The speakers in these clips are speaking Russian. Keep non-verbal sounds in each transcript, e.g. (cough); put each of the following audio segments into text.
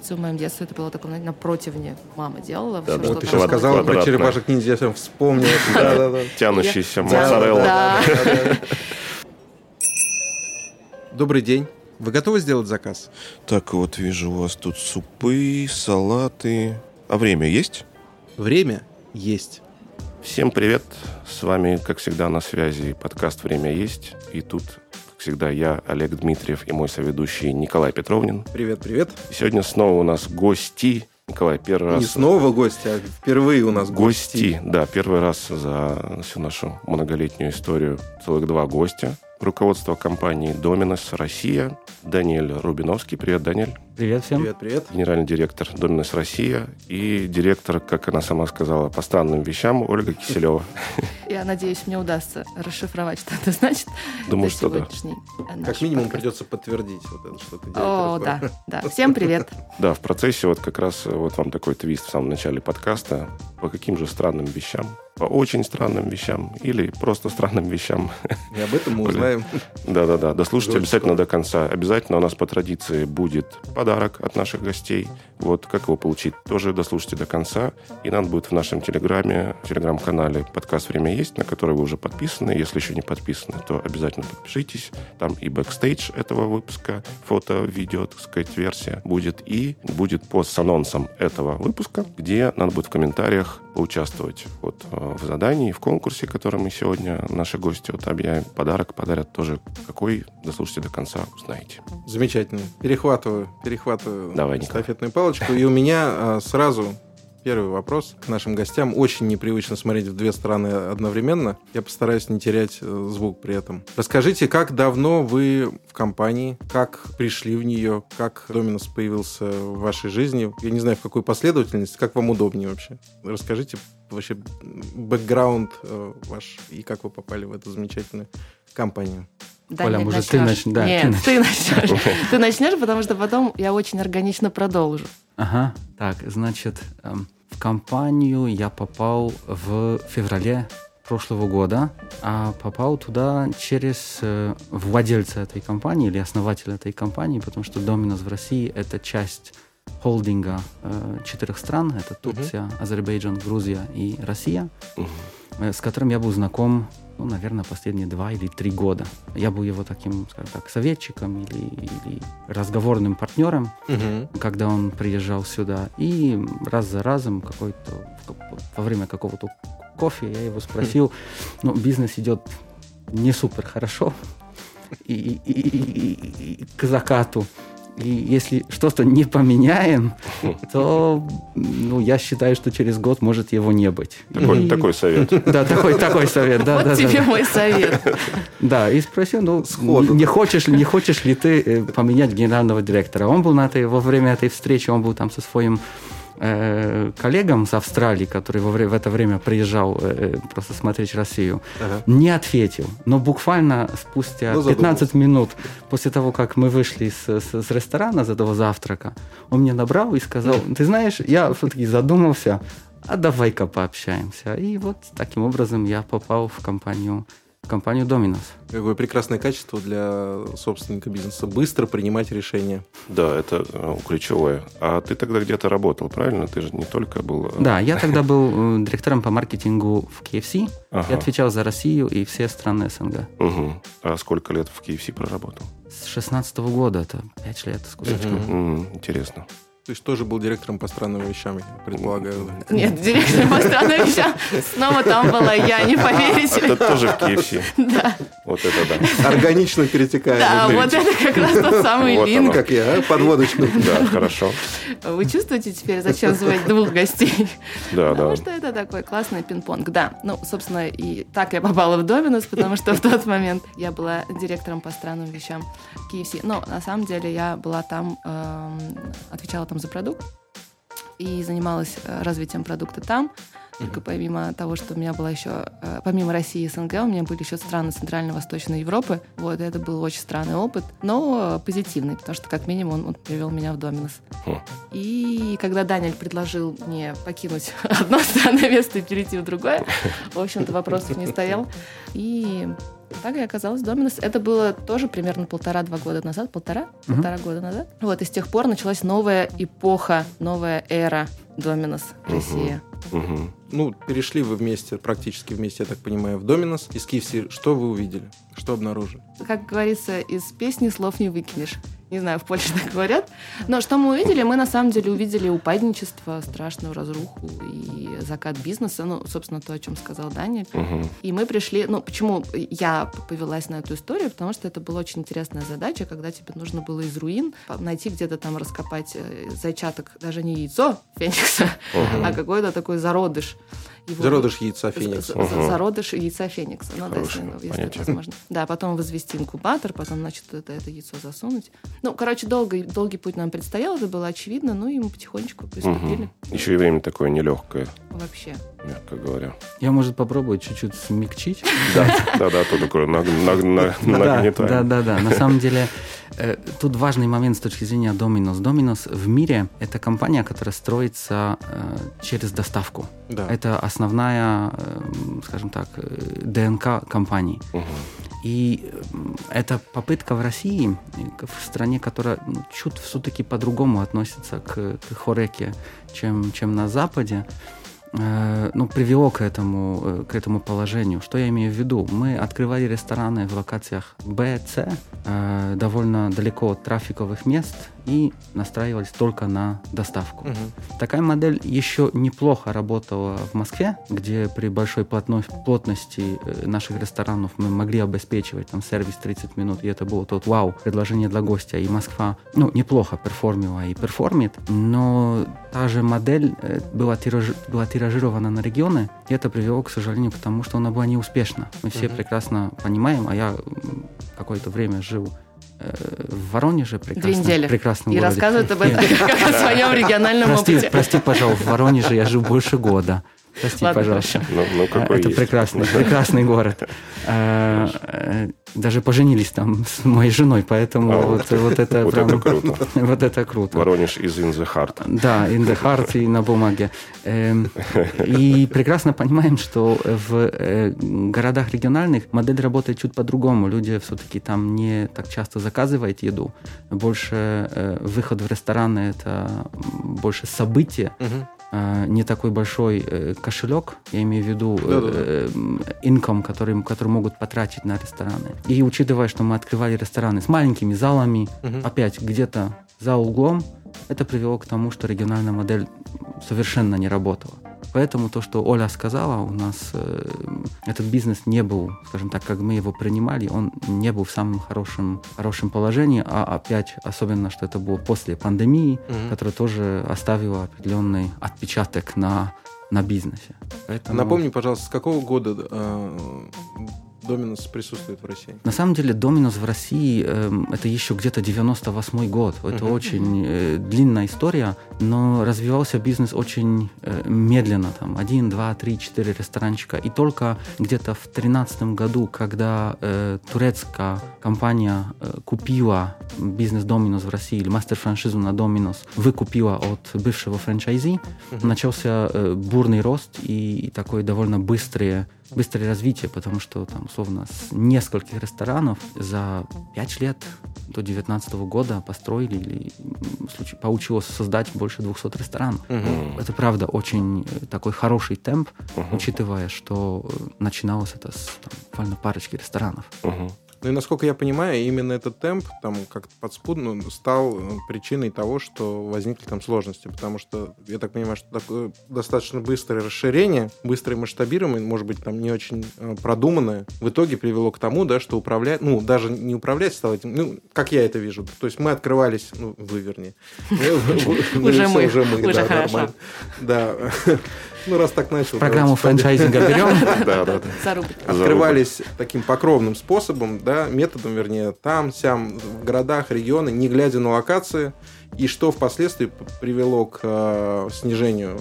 пиццу в моем детстве. Это было такое, на противне мама делала. Да, да, вот ты там сейчас сказала про черепашек ниндзя, я прям вспомнил. Тянущийся моцарелла. (laughs) Добрый день. Вы готовы сделать заказ? Так, вот вижу у вас тут супы, салаты. А время есть? Время есть. Всем привет. С вами, как всегда, на связи подкаст «Время есть». И тут, всегда, я, Олег Дмитриев, и мой соведущий Николай Петровнин. Привет, привет. И сегодня снова у нас гости. Николай, первый раз... Не снова гости, а впервые у нас Гости, да, первый раз за всю нашу многолетнюю историю целых два гостя. Руководство компании Доминос Россия, Даниэль Рубиновский. Привет, Даниэль. Привет всем. Привет, привет. Генеральный директор Доминос Россия и директор, как она сама сказала, по странным вещам Ольга Киселева. (laughs) Я надеюсь, мне удастся расшифровать, что это значит. Думаю, что да. Как минимум подкаст. придется подтвердить вот это, что ты О, да, да. Всем привет. (laughs) Да, в процессе вот как раз вот вам такой твист в самом начале подкаста. По каким же странным вещам? По очень странным вещам или просто странным вещам? (laughs) И об этом мы узнаем. Да-да-да, дослушайте обязательно до конца. Обязательно у нас по традиции будет подарок от наших гостей. Вот как его получить, тоже дослушайте до конца. И надо будет в нашем телеграме, телеграм-канале подкаст «Время есть», на который вы уже подписаны. Если еще не подписаны, то обязательно подпишитесь. Там и бэкстейдж этого выпуска, фото, видео, так сказать, версия будет. И будет пост с анонсом этого выпуска, где надо будет в комментариях поучаствовать вот, э, в задании, в конкурсе, который мы сегодня наши гости вот объявим. Подарок подарят тоже какой, дослушайте до конца, узнаете. Замечательно. Перехватываю, перехватываю Давай, Николай. эстафетную палочку. И у меня а, сразу первый вопрос к нашим гостям. Очень непривычно смотреть в две стороны одновременно. Я постараюсь не терять э, звук при этом. Расскажите, как давно вы в компании, как пришли в нее, как Доминус появился в вашей жизни? Я не знаю, в какой последовательности, как вам удобнее вообще. Расскажите вообще бэкграунд э, ваш и как вы попали в эту замечательную компанию. Даня, может, ты начнешь? нач- да, Нет, ты (laughs) ты начнешь. Ты начнешь, потому что потом я очень органично продолжу. Ага. Так, значит, эм, в компанию я попал в феврале прошлого года, а попал туда через э, владельца этой компании или основателя этой компании, потому что Доминос в России это часть холдинга э, четырех стран, это Турция, Азербайджан, Грузия и Россия, Мгм. э, с которым я был знаком, ну, наверное, последние два или три года. Я был его таким, скажем так, советчиком или, или разговорным партнером, когда он приезжал сюда. И раз за разом какой-то во время какого-то кофе я его спросил, ну, бизнес идет не супер хорошо и- и- и- и- и к закату. И если что-то не поменяем, (laughs) то ну, я считаю, что через год может его не быть. Такой, И- такой совет. (laughs) Да, такой, такой совет. Да, Вот да, тебе да. мой совет. (laughs) Да, и спросил, ну, Сходу. не хочешь, ли- не хочешь ли ты э, поменять генерального директора? Он был на этой, во время этой встречи, он был там со своим э, коллегом с Австралии, который во в это время приезжал э, просто смотреть Россию, Ага. не ответил. Но буквально спустя Ну, 15 минут после того, как мы вышли с, с- с ресторана, с этого завтрака, он мне набрал и сказал, ты знаешь, я все-таки задумался, а давай-ка пообщаемся. И вот таким образом я попал в компанию, компанию Доминос. Какое прекрасное качество для собственника бизнеса. Быстро принимать решения. Да, это э, ключевое. А ты тогда где-то работал, правильно? Ты же не только был... э, Да, я тогда (laughs) был э, директором по маркетингу в KFC Ага. и отвечал за Россию и все страны СНГ. Мгм. А сколько лет в KFC проработал? С 16 года, это 5 лет с кусочком. М, Интересно. Ты же тоже был директором по странным вещам, я предполагаю. Нет, директор по странным вещам. Снова там была я, не А поверите. ты тоже в KFC? Да, Вот это да. Органично перетекает. да, вот это как раз тот самый линк. Как я, а? подводочку. Да, хорошо. Вы чувствуете теперь, зачем звать двух гостей? Да, Потому да. что это такой классный пинг-понг. Да, ну, собственно, и так я попала в Доминус, потому что в тот момент я была директором по странным вещам KFC. Но на самом деле я была там, эм, отвечала там за продукт и занималась э, развитием продукта там. Только помимо того, что у меня была еще, э, помимо России и СНГ, у меня были еще страны Центрально-Восточной Европы. Вот, это был очень странный опыт, но э, позитивный, потому что, как минимум, он, он привел меня в Доминус. Хм. И когда Даниэль предложил мне покинуть (laughs) одно странное место и перейти в другое, в общем-то, вопросов не стоял. И Так я оказалась в Доминос. Это было тоже примерно полтора-два года назад. Полтора? Мгм. Полтора года назад. Вот, и с тех пор началась новая эпоха, новая эра Доминос Мгм. Россия. Мгм. Ну, перешли вы вместе, практически вместе, я так понимаю, в Доминос. Из KFC что вы увидели? Что обнаружили? Как говорится, из песни слов не выкинешь. Не знаю, в Польше (laughs) так говорят. Но что мы увидели? Мы на самом деле увидели упадничество, страшную разруху и закат бизнеса. Ну, собственно, то, о чем сказал Даня. Мгм. И мы пришли, ну, почему я повелась на эту историю, потому что это была очень интересная задача, когда тебе нужно было из руин найти где-то там раскопать э, зайчаток, даже не яйцо (laughs) Феникса, Мгм. а какой-то такой зародыш. Его- Зародыш яйца Феникса. Мгм. Зародыш яйца Феникса. Ну, да, если, это возможно. Да, потом возвести инкубатор, потом, значит, это, это яйцо засунуть. Ну, короче, долгий, долгий путь нам предстоял, это было очевидно, ну и мы потихонечку приступили. Мгм. Еще и время такое нелегкое, Вообще. Мягко говоря. Я, может, попробую чуть-чуть смягчить. Да, да, да, то такое наг- наг- на- Да, да, да. На самом деле, э, тут важный момент с точки зрения Domino's. Domino's в мире это компания, которая строится э, через доставку. Это основная, э, скажем так, ДНК компании. И м, эта попытка в России, в стране, которая ну, чуть все-таки по-другому относится к, к хореке, чем, чем на Западе, ну, привело к этому, э, к этому положению. Что я имею в виду? Мы открывали рестораны в локациях Б, С, э, довольно далеко от трафиковых мест и настраивались только на доставку. Мгм. Такая модель еще неплохо работала в Москве, где при большой плотно- плотности э, наших ресторанов мы могли обеспечивать там сервис 30 минут, и это было тот вау, предложение для гостя. И Москва, ну, неплохо перформила и перформит, но та же модель э, была, тираж- была тиражирована на регионы, и это привело, к сожалению, к тому, что она была неуспешна. Мы все Мгм. прекрасно понимаем, а я какое-то время жил э, в Воронеже, прекрасно, недели. прекрасном И городе. рассказывает об этом как о своем региональном Прости, опыте. прости, пожалуйста, в Воронеже я жил больше года. Прости, Ладно, пожалуйста. Ну, ну, какой Это есть. прекрасный, (laughs) прекрасный город. Э, э, Даже поженились там с моей женой, поэтому А, вот, вот это Вот (laughs) прям- это круто. (laughs) Вот это круто. Воронеж is in the heart. Да, in the heart и на бумаге. Эм, И прекрасно понимаем, что в э, городах региональных модель работает чуть по-другому. Люди все-таки там не так часто заказывают еду. Больше э, выход в рестораны – это больше событие. Э, не такой большой э, кошелек, я имею в виду Да-да-да. э, который, который могут потратить на рестораны. И учитывая, что мы открывали рестораны с маленькими залами, Мгм. опять где-то за углом, это привело к тому, что региональная модель совершенно не работала. Поэтому то, что Оля сказала, у нас э, этот бизнес не был, скажем так, как мы его принимали, он не был в самом хорошем, хорошем положении, а опять, особенно, что это было после пандемии, Мгм. которая тоже оставила определенный отпечаток на, на бизнесе. Поэтому... Напомни, пожалуйста, с какого года э, Доминос присутствует в России? На самом деле Доминос в России эм, это еще где-то 98 год. Это Мгм. очень э, длинная история, но развивался бизнес очень э, медленно. Там один, два, три, четыре ресторанчика. И только где-то в 2013 году, когда э, турецкая компания э, купила бизнес Доминос в России, или мастер-франшизу на Доминос, выкупила от бывшего франчайзи, Мгм. начался э, бурный рост и, и такое довольно быстрое, быстрое развитие, потому что там, условно, с нескольких ресторанов за 5 лет до 2019 года построили или получилось создать больше 200 ресторанов. Мгм. Это правда очень такой хороший темп, Мгм. учитывая, что э, начиналось это с там, буквально парочки ресторанов. Мгм. Ну и насколько я понимаю, именно этот темп там как-то подспудно стал э, причиной того, что возникли там сложности, потому что я так понимаю, что такое достаточно быстрое расширение, быстрое масштабирование, может быть, там не очень э, продуманное, в итоге привело к тому, да, что управлять, ну, даже не управлять стало этим, ну, как я это вижу. То есть мы открывались, ну, вы вернее. (laughs) Ну, Уже мы, Уже мы, да, нормально. Да. (laughs) Ну, раз так начал. Программу франчайзинга берем. (laughs) Да, да, открывались таким покровным способом, да, методом, вернее, там, сям, в городах, регионы, не глядя на локации, и что впоследствии привело к э, снижению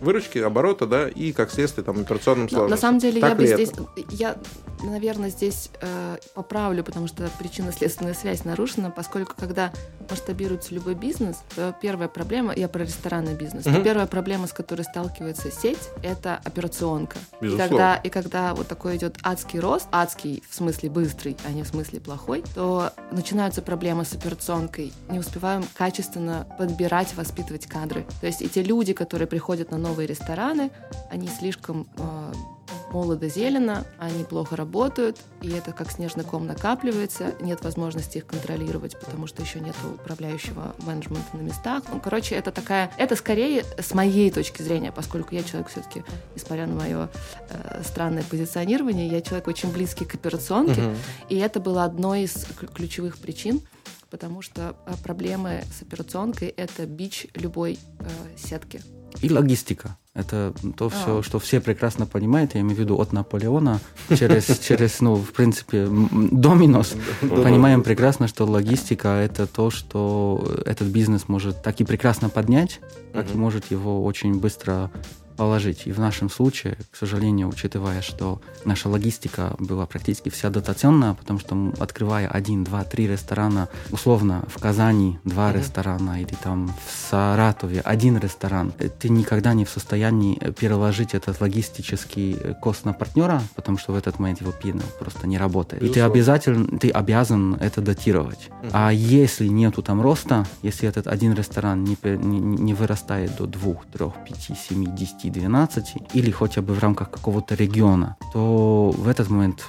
выручки, оборота, да, и, как следствие, там, операционным Но сложностям. на самом деле Так я бы здесь... это? Я наверное, здесь э, поправлю, потому что причинно-следственная связь нарушена, поскольку когда масштабируется любой бизнес, то первая проблема, я про ресторанный бизнес, угу. первая проблема, с которой сталкивается сеть, это операционка. И когда, и когда вот такой идет адский рост, адский в смысле быстрый, а не в смысле плохой, то начинаются проблемы с операционкой. Не успеваем качественно подбирать, воспитывать кадры. То есть и те люди, которые приходят на новые рестораны, они слишком э, молодо-зелено, они плохо работают, и это как снежный ком накапливается, нет возможности их контролировать, потому что еще нет управляющего менеджмента на местах. Ну, короче, это такая, это скорее с моей точки зрения, поскольку я человек все-таки, несмотря на мое э, странное позиционирование, я человек очень близкий к операционке, угу. и это было одной из ключевых причин, потому что э, проблемы с операционкой — это бич любой э, сетки. И логистика. Это то все, а. что все прекрасно понимают, я имею в виду от Наполеона через, (laughs) через ну, в принципе, доминос. Понимаем прекрасно, что логистика – это то, что этот бизнес может так и прекрасно поднять, так и может его очень быстро положить. И в нашем случае, к сожалению, учитывая, что наша логистика была практически вся дотационная, потому что открывая один, два, три ресторана, условно в Казани два mm-hmm. ресторана или там в Саратове один ресторан, ты никогда не в состоянии переложить этот логистический кост на партнера, потому что в этот момент его пина просто не работает. И ты обязательно, ты обязан это датировать. Mm-hmm. А если нету там роста, если этот один ресторан не, не, не вырастает до двух, трех, пяти, семи, десяти 10-12 или хотя бы в рамках какого-то региона, то в этот момент,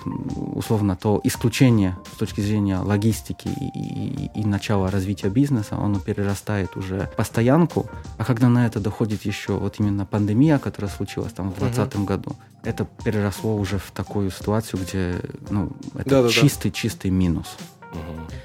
условно, то исключение с точки зрения логистики и, и, и начала развития бизнеса, оно перерастает уже постоянку, а когда на это доходит еще вот именно пандемия, которая случилась там в 2020 угу. году, это переросло уже в такую ситуацию, где ну, это чистый-чистый минус.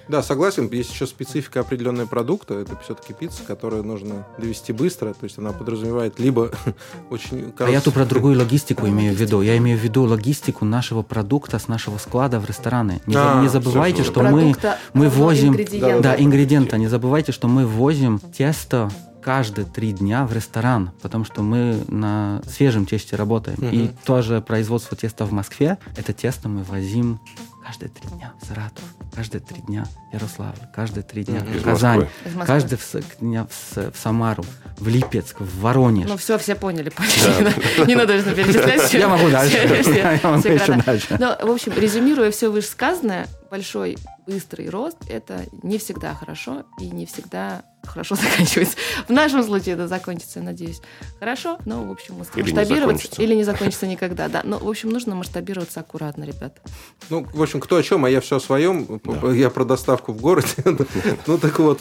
Да, согласен. Есть еще специфика определенного продукта. Это все-таки пицца, которую нужно довести быстро. То есть она подразумевает либо (laughs) очень короткий... А я тут про другую логистику (laughs) имею в виду. Я имею в виду логистику нашего продукта с нашего склада в рестораны. Не, а, не забывайте, что мы, мы возим... Ингредиента. Да, ингредиента. Не забывайте, что мы возим тесто каждые три дня в ресторан, потому что мы на свежем тесте работаем. Угу. И тоже производство теста в Москве, это тесто мы возим каждые три дня в Саратов, каждые три дня в Ярославль, каждые три дня в Казань, каждые дня в, в Самару, в Липецк, в Воронеж. Ну все, все поняли. (laughs) Не надо перечислять. Я могу дальше. (laughs) Я могу еще дальше. Ну, в общем, резюмируя все вышесказанное, большой быстрый рост – это не всегда хорошо и не всегда хорошо (laughs) заканчивается. В нашем случае это закончится, надеюсь, хорошо, но, в общем, масштабироваться или, или не закончится никогда, да. Но, в общем, нужно масштабироваться аккуратно, ребята. Ну, в общем, кто о чем, а я все о своем. Да. (laughs) Я про доставку в городе. (laughs) Ну, так вот,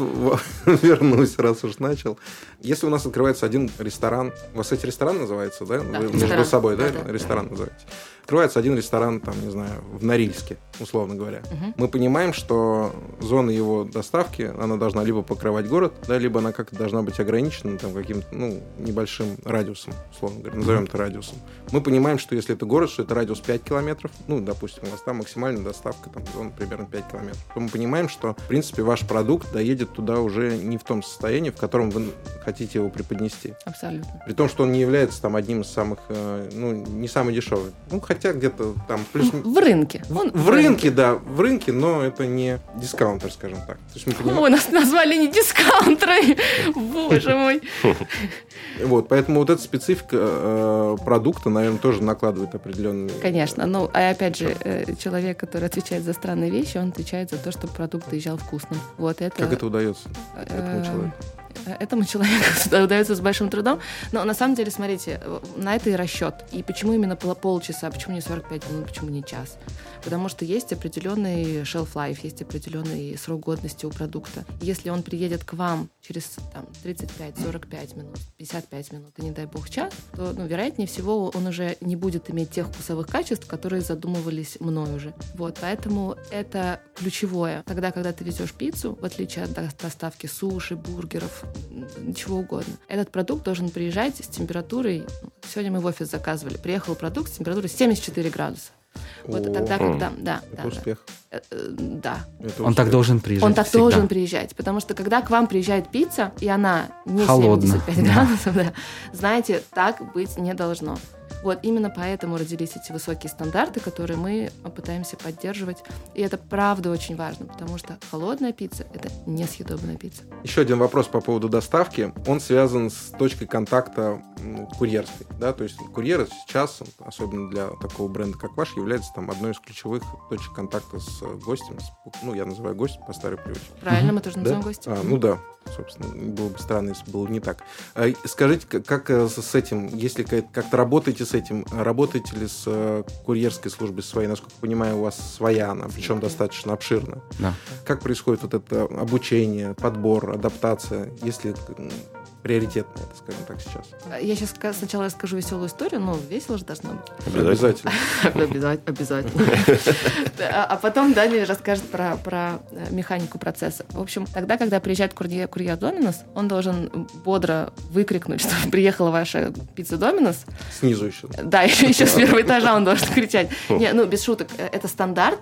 вернусь, раз уж начал. Если у нас открывается один ресторан, у вас эти ресторан называется, да? Между собой, да? Ресторан называется открывается один ресторан, там, не знаю, в Норильске, условно говоря. Угу. Мы понимаем, что зона его доставки, она должна либо покрывать город, да, либо она как-то должна быть ограничена там каким-то, ну, небольшим радиусом, условно говоря, назовем это радиусом. Мы понимаем, что если это город, что это радиус 5 километров, ну, допустим, у вас там максимальная доставка, там, зона примерно 5 километров, то мы понимаем, что, в принципе, ваш продукт доедет туда уже не в том состоянии, в котором вы хотите его преподнести. Абсолютно. При том, что он не является там одним из самых, э, ну, не самый дешевый. Ну, хотя где-то там плюс... В рынке. Он в, в рынке, рынке, да, в рынке, но это не дискаунтер, скажем так. То есть мы понимаем... Ой, нас назвали не дискаунтеры, боже мой. Вот, поэтому вот эта специфика э, продукта, наверное, тоже накладывает определенные... Конечно, ну, а опять же, э, человек, который отвечает за странные вещи, он отвечает за то, чтобы продукт доезжал вкусным. Вот это... Как это удается этому человеку? Этому человеку (laughs) удается с большим трудом. Но на самом деле, смотрите, на это и расчет. И почему именно полчаса, почему не 45 минут, почему не час? Потому что есть определенный shelf life, есть определенный срок годности у продукта. Если он приедет к вам через там, 35-45 минут, 55 минут, и не дай бог час, то, ну, вероятнее всего, он уже не будет иметь тех вкусовых качеств, которые задумывались мной уже. Вот, поэтому это ключевое. Тогда, когда ты везешь пиццу, в отличие от доставки суши, бургеров, чего угодно, этот продукт должен приезжать с температурой... Сегодня мы в офис заказывали. Приехал продукт с температурой 74 градуса. Вот О, тогда, когда... Да, да, успех. Да. Э, э, да. Это Он так должен приезжать Он так всегда. должен приезжать, потому что когда к вам приезжает пицца, и она не Холодно. 75 градусов, (laughs) да, знаете, так быть не должно. Вот именно поэтому родились эти высокие стандарты, которые мы пытаемся поддерживать. И это правда очень важно, потому что холодная пицца — это несъедобная пицца. Еще один вопрос по поводу доставки. Он связан с точкой контакта курьерской. Да? То есть курьеры сейчас, особенно для такого бренда, как ваш, является там одной из ключевых точек контакта с гостем. С, ну, я называю гостем по старой привычке. Правильно, мы тоже называем да? гостем. А, ну да, собственно, было бы странно, если было не так. А, скажите, как э, с этим, если как-то работаете с этим, работаете ли с э, курьерской службой своей? Насколько понимаю, у вас своя она, причем достаточно обширная. Да. Как происходит вот это обучение, подбор, адаптация, если приоритетно, это, скажем так, сейчас. Я сейчас сначала расскажу веселую историю, но весело же должно быть. Обязательно. (laughs) Обязательно. (laughs) А, потом Даня расскажет про, э, механику процесса. В общем, тогда, когда приезжает курьер, Доминос, он должен бодро выкрикнуть, (laughs) что приехала ваша пицца Доминос. Снизу еще. Да, еще, с первого этажа он должен кричать. Не, ну, без шуток, э, это стандарт.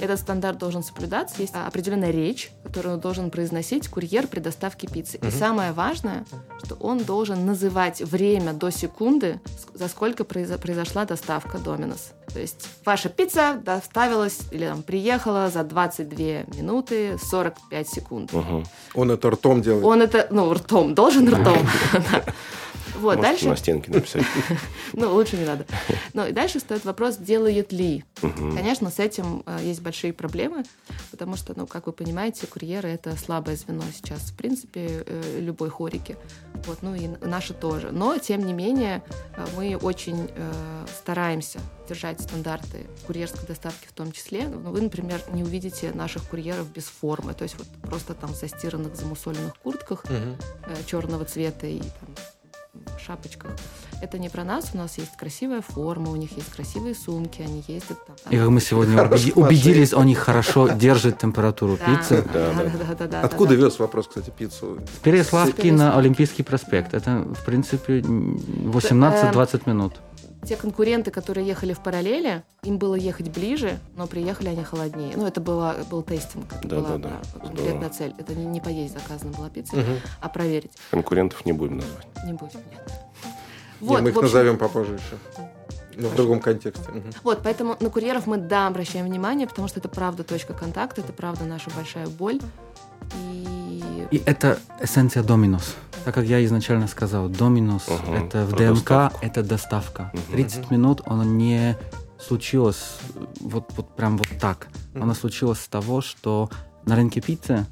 Этот стандарт должен соблюдаться. Есть определенная речь, которую он должен произносить курьер при доставке пиццы. И самое важное, что он должен называть время до секунды, за сколько произошла доставка Доминос. То есть ваша пицца доставилась или там приехала за 22 минуты 45 секунд. Угу. Он это ртом делает? Он это, ну, ртом, должен ртом. (laughs) Вот, Можете дальше... на стенке написать. (laughs) ну, лучше не надо. Ну, и дальше стоит вопрос, делает ли. Конечно, с этим э, есть большие проблемы, потому что, ну, как вы понимаете, курьеры — это слабое звено сейчас, в принципе, э, любой хорики. Вот, ну и наши тоже. Но, тем не менее, э, мы очень стараемся держать стандарты курьерской доставки в том числе. Ну, вы, например, не увидите наших курьеров без формы, то есть вот просто там в застиранных, замусоленных куртках угу. черного цвета и там, шапочках. Это не про нас, у нас есть красивая форма, у них есть красивые сумки, они ездят там. И как мы сегодня убедились, они хорошо держат температуру пиццы. Да, да, да. Откуда вез вопрос, кстати, пиццу? С Переславки на Олимпийский проспект. Это, в принципе, 18-20 э, минут. Те конкуренты, которые ехали в параллели, им было ехать ближе, но приехали они холоднее. Ну, это было, был тестинг, это да, была да, да. конкретная цель. Это не, не поесть заказана была пицца, угу. а проверить. Конкурентов не будем назвать. Не будем, нет. Вот, нет мы их общем... назовем попозже еще. Но в другом контексте. Угу. Вот, поэтому на курьеров мы, да, обращаем внимание, потому что это правда точка контакта, это правда наша большая боль. И, и это эссенция Доминос. Так как я изначально сказал, Доминос угу, это в ДМК, доставку. это доставка. Угу. 30 минут оно не случилось вот, вот прям вот так. Угу. Оно случилось с того, что на рынке пиццы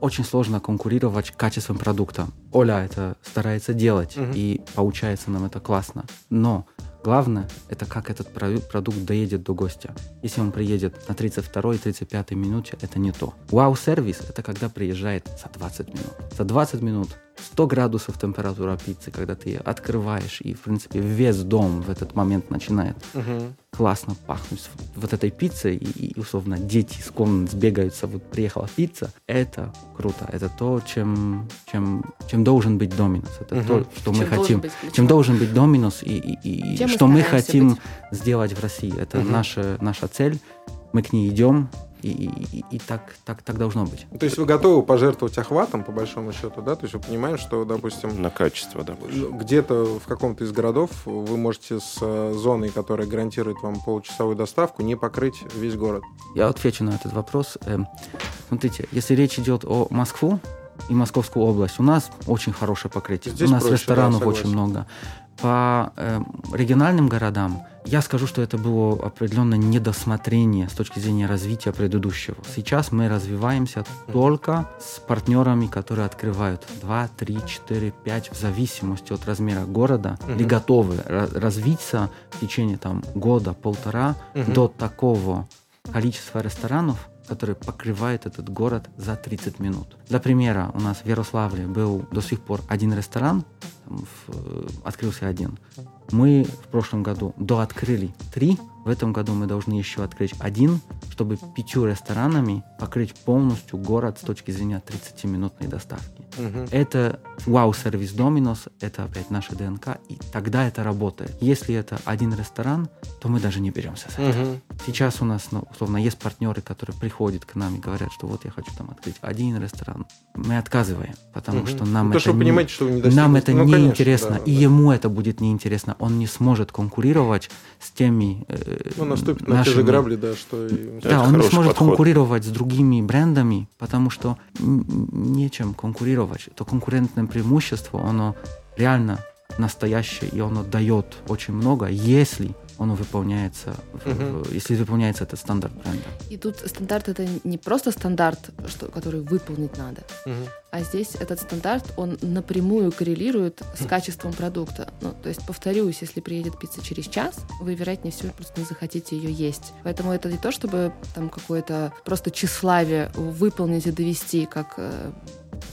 очень сложно конкурировать качеством продукта. Оля это старается делать, угу. и получается нам это классно. Но Главное, это как этот продукт доедет до гостя. Если он приедет на 32-35 минуте, это не то. Вау-сервис – это когда приезжает за 20 минут. За 20 минут 100 градусов температура пиццы, когда ты ее открываешь, и, в принципе, весь дом в этот момент начинает угу. классно пахнуть вот этой пиццей, и, и, условно, дети из комнат сбегаются, вот приехала пицца, это круто, это то, чем, чем, чем должен быть Доминус, это угу. то, что чем мы хотим, чем должен быть Доминус, и, и, и что мы хотим быть. сделать в России. Это угу. наша, наша цель, мы к ней идем, и, и, и так, так, так должно быть. То есть вы готовы пожертвовать охватом, по большому счету, да? То есть вы понимаете, что, допустим... На качество, да, больше. Где-то в каком-то из городов вы можете с э, зоной, которая гарантирует вам получасовую доставку, не покрыть весь город. Я отвечу на этот вопрос. Эм, смотрите, если речь идет о Москву, и Московскую область. У нас очень хорошее покрытие. Здесь у нас проще, ресторанов да, очень много. По э, региональным городам я скажу, что это было определенное недосмотрение с точки зрения развития предыдущего. Сейчас мы развиваемся только с партнерами, которые открывают 2, 3, 4, 5, в зависимости от размера города, mm-hmm. или готовы развиться в течение там, года, полтора mm-hmm. до такого количества ресторанов, который покрывает этот город за 30 минут. Для примера, у нас в Ярославле был до сих пор один ресторан, в, открылся один. Мы в прошлом году дооткрыли три, В этом году мы должны еще открыть один, чтобы пятью ресторанами покрыть полностью город с точки зрения 30-минутной доставки. Угу. Это вау-сервис Доминос, это опять наша ДНК, и тогда это работает. Если это один ресторан, то мы даже не беремся с этого. Угу. Сейчас у нас, ну, условно, есть партнеры, которые приходят к нам и говорят, что вот я хочу там открыть один ресторан. Мы отказываем, потому угу. что нам ну, это, то, не, понимаете, что не нам это ну, неинтересно, да, и да. ему это будет неинтересно. Он не сможет конкурировать с теми э, Ну, наступит на те же грабли, да, что... И... Да, он не сможет подход. конкурировать с другими брендами, потому что нечем конкурировать. То конкурентное преимущество, оно реально настоящее, и оно дает очень много, если оно выполняется, угу. если выполняется этот стандарт бренда. И тут стандарт это не просто стандарт, что, который выполнить надо, угу. а здесь этот стандарт, он напрямую коррелирует с качеством продукта. Ну, то есть, повторюсь, если приедет пицца через час, вы, вероятнее всего, просто не захотите ее есть. Поэтому это не то, чтобы там какое-то просто тщеславие выполнить и довести, как э,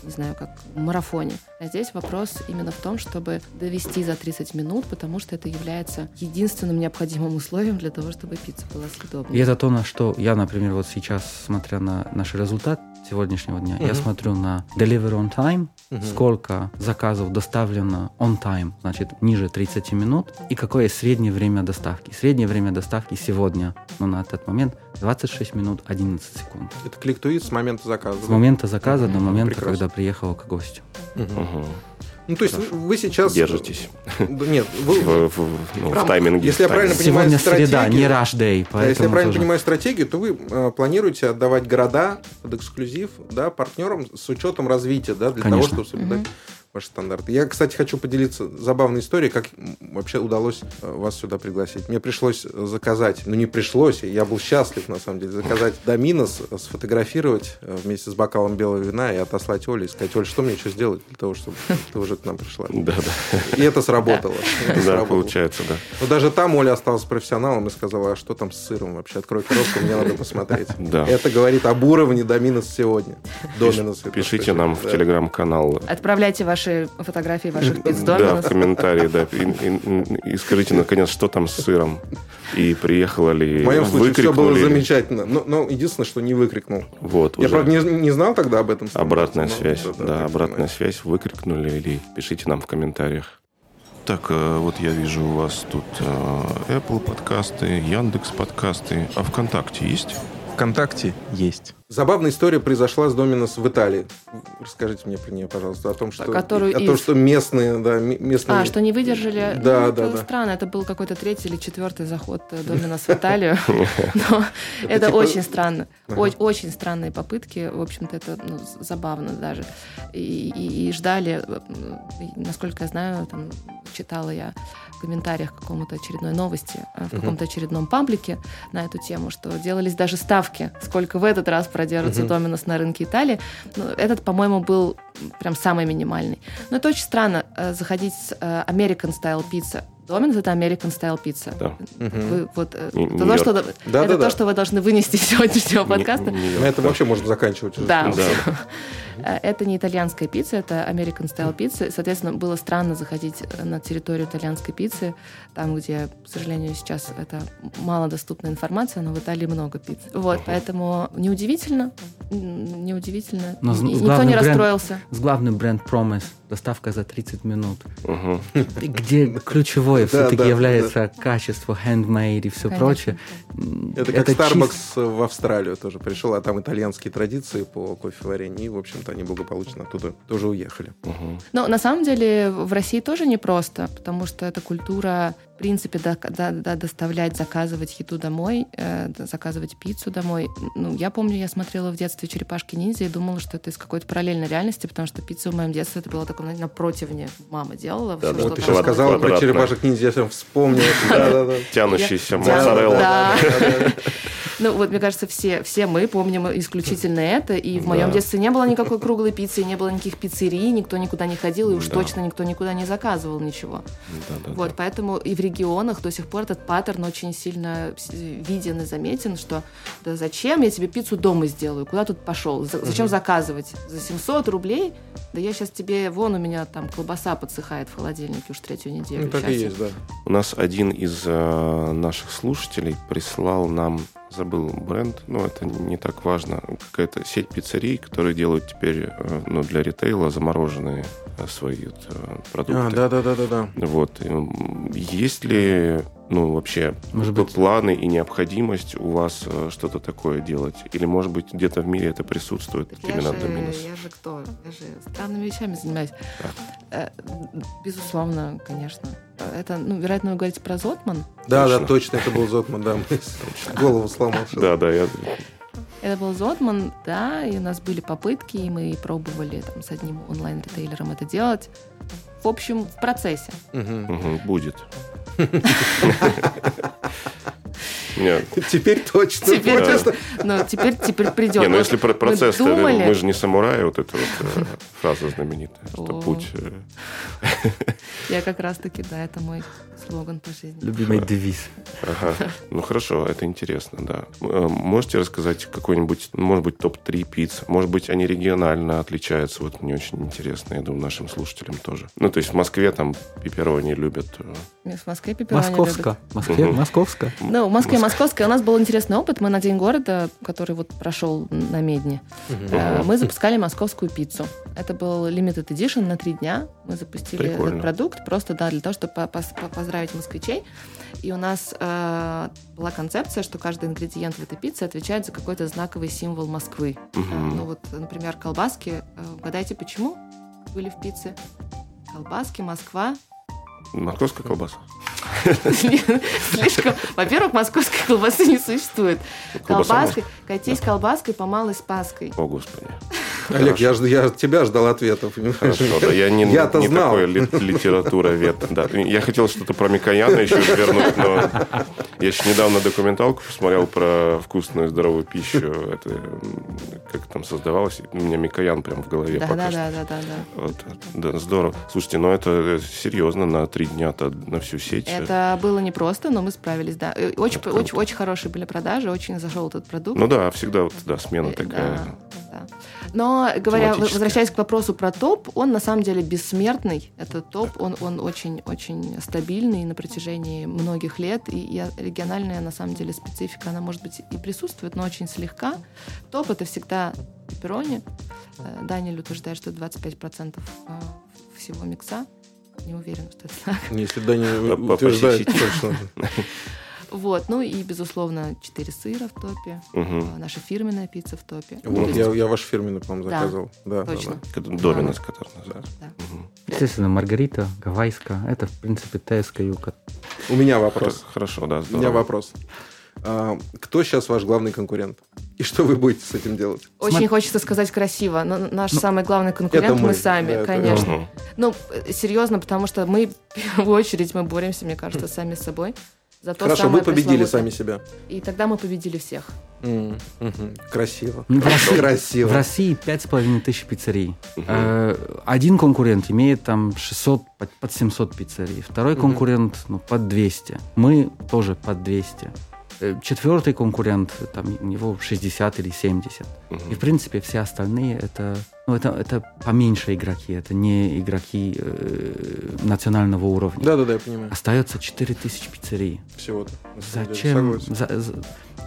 не знаю, как в марафоне. А здесь вопрос именно в том, чтобы довести за 30 минут, потому что это является единственным необходимым условием для того, чтобы пицца была съедобной. И это то, на что я, например, вот сейчас, смотря на наш результат сегодняшнего дня, uh-huh. я смотрю на deliver on time, uh-huh. сколько заказов доставлено on time, значит, ниже 30 минут, и какое среднее время доставки. Среднее время доставки сегодня, ну, на этот момент, 26 минут 11 секунд. Это клик-туит с момента заказа? С момента заказа uh-huh. до момента, Прекрасно. когда приехал к гостю. Uh-huh. Ну, то есть вы, вы сейчас... Держитесь. Нет, вы... В, в, ну, в тайминге. Если я правильно понимаю Сегодня среда, не rush day. Да, если я правильно тоже... понимаю стратегию, то вы э, планируете отдавать города под эксклюзив да, партнерам с учетом развития, да, для Конечно. того, чтобы соблюдать... Угу ваши стандарты. Я, кстати, хочу поделиться забавной историей, как вообще удалось э, вас сюда пригласить. Мне пришлось заказать, ну не пришлось, я был счастлив, на самом деле, заказать (laughs) доминос, сфотографировать э, вместе с бокалом белого вина и отослать Оле и сказать, Оль, что мне еще сделать для того, чтобы (laughs) ты уже к нам пришла? Да, да. И это сработало. (laughs) Да, получается, да. Но даже там Оля осталась профессионалом и сказала, а что там с сыром вообще? Открой коробку, мне надо посмотреть. Да. Это говорит об уровне доминос сегодня. Доминос. Пишите нам в телеграм-канал. Отправляйте ваши ваши фотографии ваших пицц Да, в комментарии, да. И, и, и скажите, наконец, что там с сыром? И приехала ли... В моем случае все было замечательно. Но, но единственное, что не выкрикнул. Вот, Я, уже... правда, не, не знал тогда об этом. Обратная но, связь. Да, да, да обратная связь. Выкрикнули или пишите нам в комментариях. Так, э, вот я вижу у вас тут э, Apple подкасты, Яндекс подкасты. А ВКонтакте есть? ВКонтакте есть. Забавная история произошла с Доминос в Италии. Расскажите мне про нее, пожалуйста, о том, что, Которую о том, что местные, да, местные... А, что не выдержали. Да, ну, да, это да. Странно, это был какой-то третий или четвертый заход Доминос в Италию. (laughs) (laughs) Но это типа очень странно. Очень странные попытки. В общем-то, это ну, забавно даже. И ждали, насколько я знаю, читала я в комментариях какому-то очередной новости, э, в каком-то очередном паблике на эту тему, что делались даже ставки, сколько в этот раз продержится uh-huh. Доминос на рынке Италии. Ну, этот, по-моему, был прям самый минимальный. Но это очень странно э, заходить с э, American Style Pizza. Доминос это American Style Pizza. Да. Вы, вот, э, не, то, что, да, это да, то, да. что вы должны вынести из сегодняшнего подкаста. На этом вообще можно заканчивать. Да. да. Э, это не итальянская пицца, это American Style пицца. Соответственно, было странно заходить на территорию итальянской пиццы, там, где, к сожалению, сейчас это малодоступная информация, но в Италии много пицц. Вот, поэтому неудивительно, неудивительно. Но Никто не расстроился. С главным бренд Promise доставка за 30 минут. Угу. Где ключевое все-таки является качество, handmade и все прочее. Это как Starbucks в Австралию тоже пришел, а там итальянские традиции по кофеварению, и, в общем-то, они благополучно оттуда тоже уехали. Но на самом деле в России тоже непросто, потому что эта культура принципе, до, до, до доставлять, заказывать еду домой, э, заказывать пиццу домой. Ну, я помню, я смотрела в детстве «Черепашки ниндзя» и думала, что это из какой-то параллельной реальности, потому что пицца в моем детстве это было такое, знаете, на противне. Мама делала. Да, все, да, ты сейчас сказала про «Черепашек ниндзя», я вспомнил. Тянущийся моцарелла. Ну, вот, мне кажется, все, все мы помним исключительно это. И в моем Да. детстве не было никакой круглой пиццы, не было никаких пиццерий, никто никуда не ходил, и уж Да. точно никто никуда не заказывал ничего. Да-да-да. Вот, поэтому и в регионах до сих пор этот паттерн очень сильно виден и заметен, что да зачем я тебе пиццу дома сделаю, куда тут пошел, За- зачем заказывать за 700 рублей, да я сейчас тебе, вон у меня там колбаса подсыхает в холодильнике уж третью неделю. Ну, так и есть, да. У нас один из э, наших слушателей прислал нам, забыл бренд, но это не так важно, какая-то сеть пиццерий, которые делают теперь э, ну, для ритейла замороженные э, свои э, продукты. А, да, да, да, да, да. Вот. М, Есть ли, ну, вообще Может быть- планы и необходимость у вас э, что-то такое делать? Или, может быть, где-то в мире это присутствует Так я именно же, Доминус? я же кто? Я же странными вещами занимаюсь. Э, Безусловно, конечно. Это, ну, вероятно, вы говорите про Зотман. Да, да, Точно. точно, это был Зотман, да. Голову сломал. Да, да, я... Это был Зотман, да, и у нас были попытки, и мы пробовали там, с одним онлайн-ритейлером это делать. В общем, в процессе. Мгм. Мгм, будет. Нет, Теперь точно. Теперь, Да. Ну, теперь, теперь придет. Не, ну Вот если про процесс, то думали- мы же не самураи, вот эта вот э, фраза знаменитая, что О. путь... э, Я как раз-таки, да, это мой слоган по жизни. Любимый девиз. Ага. Ну хорошо, это интересно, да. Э, Можете рассказать какой-нибудь, ну, может быть, топ-3 пиц? Может быть, они регионально отличаются? Вот мне очень интересно, я думаю, нашим слушателям тоже. Ну, то есть в Москве там пепперони любят. э, В Москве пепперони любят. Московска. В Москве, Мгм. Московска. Ну, в Москве Моск- московская. У нас был интересный опыт. Мы на День города, который вот прошел на Медне, э, мы запускали московскую пиццу. Это был limited edition на три дня. Мы запустили Прикольно. этот продукт просто да, для того, чтобы по- поздравить москвичей. И у нас э, была концепция, что каждый ингредиент в этой пицце отвечает за какой-то знаковый символ Москвы. Э, Ну вот, например, колбаски. Э, Угадайте, почему были в пицце? Колбаски, Москва. Московская колбаса. Слишком. Во-первых, московской колбасы не существует. Колбаской, катись колбаской по малой спаской. О, Господи. Олег, я, ж- я от тебя ждал ответов. Хорошо, да, я не, Я-то не знал. такой ли- литературовед. Да. Я хотел что-то про Микояна еще вернуть, но я еще недавно документалку посмотрел про вкусную здоровую пищу. Это как там создавалось. У меня Микоян прям в голове Да, пока да, что. да, да, да, да. Вот, да, здорово. Слушайте, ну это э, серьезно на три дня-то на всю сеть. Это было непросто, но мы справились, да. И Очень, Это очень, очень хорошие были продажи, очень зашел этот продукт. Ну да, всегда вот, да, смена Э, такая. да, да. Но, говоря, возвращаясь к вопросу про топ, он на самом деле бессмертный. Этот топ, он, он очень-очень стабильный на протяжении многих лет. И я- региональная, на самом деле, специфика, она, может быть, и присутствует, но очень слегка. Топ — это всегда пепперони. Э, Даниэль утверждает, что 25% э, всего микса. Не уверена, что это так. Если Даня по- утверждает точно. Вот. Ну и, безусловно, 4 сыра в топе. Э, Наша фирменная пицца в топе. Ну, Вот, есть- я, я ваш фирменный, по-моему, Да, заказывал. Да, да, точно. да. Как Доминос, который называется. Да. Мгм. Естественно, Маргарита, Гавайска. Это, в принципе, ТСКЮ. У меня вопрос. Хорошо, да, У здорово. меня вопрос. А, кто сейчас ваш главный конкурент? И что вы будете с этим делать? Очень Смотри- хочется сказать красиво, но наш Ну, самый главный конкурент мы, мы, сами, это- конечно. Мгм. Ну, э, серьезно, потому что мы (laughs) в первую очередь мы боремся, мне кажется, сами с собой. За то Хорошо, вы победили сами себя. И тогда мы победили всех. М, мгм. Красиво. В России, Красиво. в России 5,5 тысяч пиццерий. Мгм. Э, Один конкурент имеет там 600, под под 700 пиццерий. Второй Мгм. конкурент ну, под 200. Мы тоже под 200. Э, Четвертый конкурент, там у него 60 или 70. И, Мгм. в принципе, все остальные это, ну, это, это поменьше игроки, это не игроки э, национального уровня. Да-да-да, я понимаю. Остается 4000 пиццерий. Всего-то. деле, Зачем? За- за-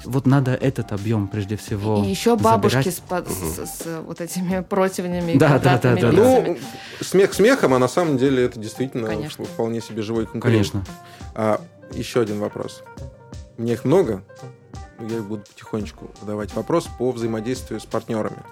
вот надо этот объем прежде всего и еще бабушки забирать. с, под- с- с вот этими противнями и Да, да, да, да. Ну, смех смехом, а на самом деле это действительно Конечно. вполне себе живой конкурент. Конечно. А, еще один вопрос. Меня их много, но я их буду потихонечку задавать. Вопрос по взаимодействию с партнерами.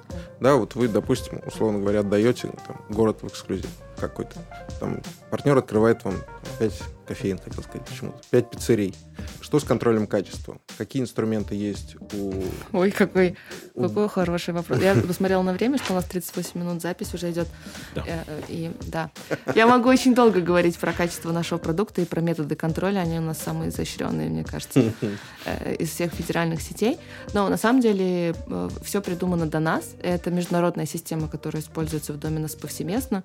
Да, вот вы, допустим, условно говоря, отдаете там, город в эксклюзив. Какой-то. Там партнер открывает вам 5 кофеин, хотел сказать почему-то, 5 пиццерий. Что с контролем качества? Какие инструменты есть у... Ой, какой, у... какой хороший вопрос. Я посмотрела на время, что у нас 38 минут запись уже идет. Да. Э, э, и да, я могу очень долго говорить про качество нашего продукта и про методы контроля. Они у нас самые изощренные, мне кажется, э, из всех федеральных сетей. Но на самом деле все придумано до нас. Это международная система, которая используется в доме нас повсеместно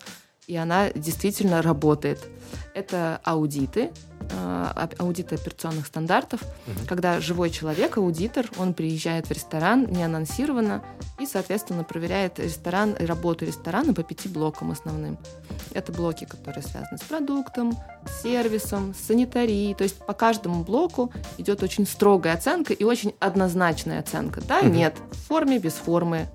и она действительно работает. Это аудиты, а, аудиты операционных стандартов, угу. когда живой человек, аудитор, он приезжает в ресторан неанонсированно и, соответственно, проверяет ресторан работу ресторана по пяти блокам основным. Это блоки, которые связаны с продуктом, с сервисом, с санитарией. То есть по каждому блоку идет очень строгая оценка и очень однозначная оценка. Да, угу. нет, в форме, без формы,